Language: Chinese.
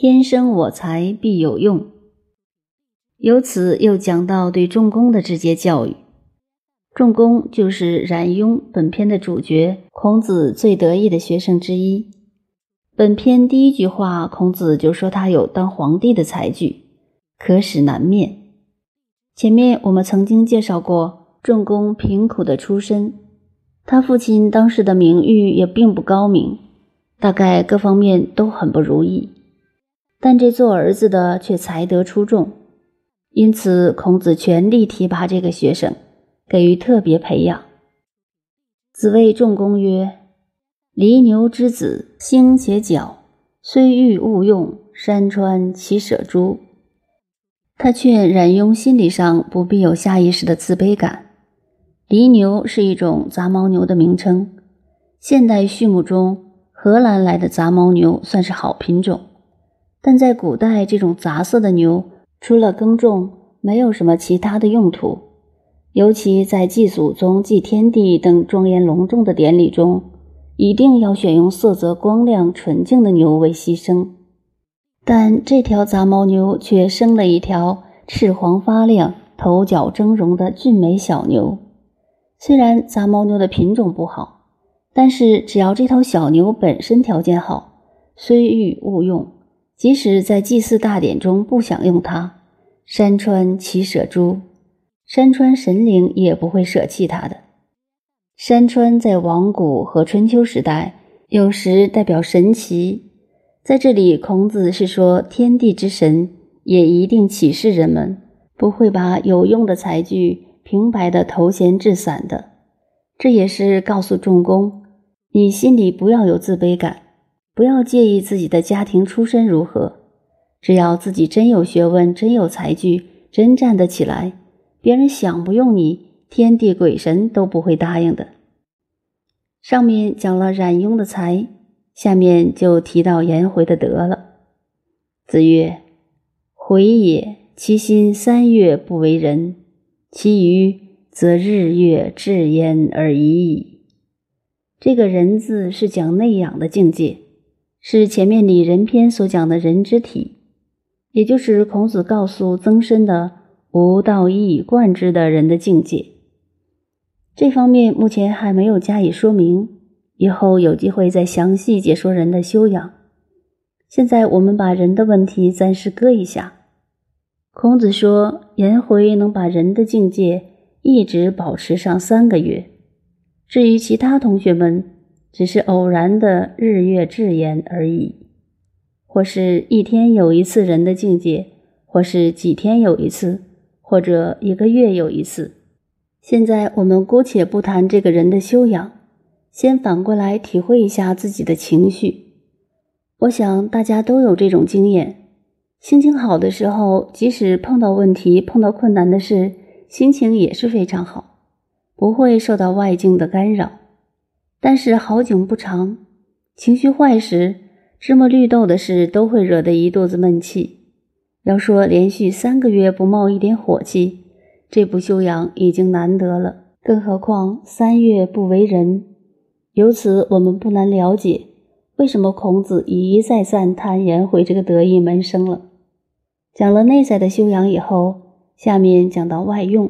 天生我材必有用。由此又讲到对仲弓的直接教育。仲弓就是冉雍本篇的主角，孔子最得意的学生之一。本篇第一句话，孔子就说他有当皇帝的才具，可使难面。前面我们曾经介绍过，仲弓贫苦的出身，他父亲当时的名誉也并不高明，大概各方面都很不如意。但这做儿子的却才德出众，因此孔子全力提拔这个学生，给予特别培养。子谓仲弓曰：“犁牛之子，兴且角，虽欲勿用，山川其舍诸？”他劝冉雍心理上不必有下意识的自卑感。犁牛是一种杂毛牛的名称，现代畜牧中，荷兰来的杂毛牛算是好品种。但在古代，这种杂色的牛除了耕种，没有什么其他的用途。尤其在祭祖宗、祭天地等庄严隆重的典礼中，一定要选用色泽光亮、纯净的牛为牺牲。但这条杂毛牛却生了一条赤黄发亮、头角峥嵘的俊美小牛。虽然杂毛牛的品种不好，但是只要这头小牛本身条件好，虽遇勿用，即使在祭祀大典中不想用它，山川岂舍诸？山川神灵也不会舍弃它的。山川在王古和春秋时代，有时代表神奇。在这里，孔子是说，天地之神也一定启示人们，不会把有用的才具平白的投闲置散的。这也是告诉仲弓，你心里不要有自卑感，不要介意自己的家庭出身如何，只要自己真有学问、真有才具、真站得起来，别人想不用你，天地鬼神都不会答应的。上面讲了冉雍的才。下面就提到颜回的德了。子曰：“回也，其心三月不为人，其余则日月至焉而已矣。”这个人字是讲内养的境界，是前面礼仁篇所讲的人之体，也就是孔子告诉曾参的“吾道一以贯之”的人的境界。这方面目前还没有加以说明。以后有机会再详细解说人的修养。现在我们把人的问题暂时搁一下。孔子说，颜回能把人的境界一直保持上三个月。至于其他同学们，只是偶然的日月至言而已，或是一天有一次人的境界，或是几天有一次，或者一个月有一次。现在我们姑且不谈这个人的修养。先反过来体会一下自己的情绪，我想大家都有这种经验：心情好的时候，即使碰到问题、碰到困难的事，心情也是非常好，不会受到外境的干扰。但是好景不长，情绪坏时，芝麻绿豆的事都会惹得一肚子闷气。要说连续三个月不冒一点火气，这不修养已经难得了，更何况三月不为人。由此，我们不难了解为什么孔子一再赞叹颜回这个得意门生了。讲了内在的修养以后，下面讲到外用。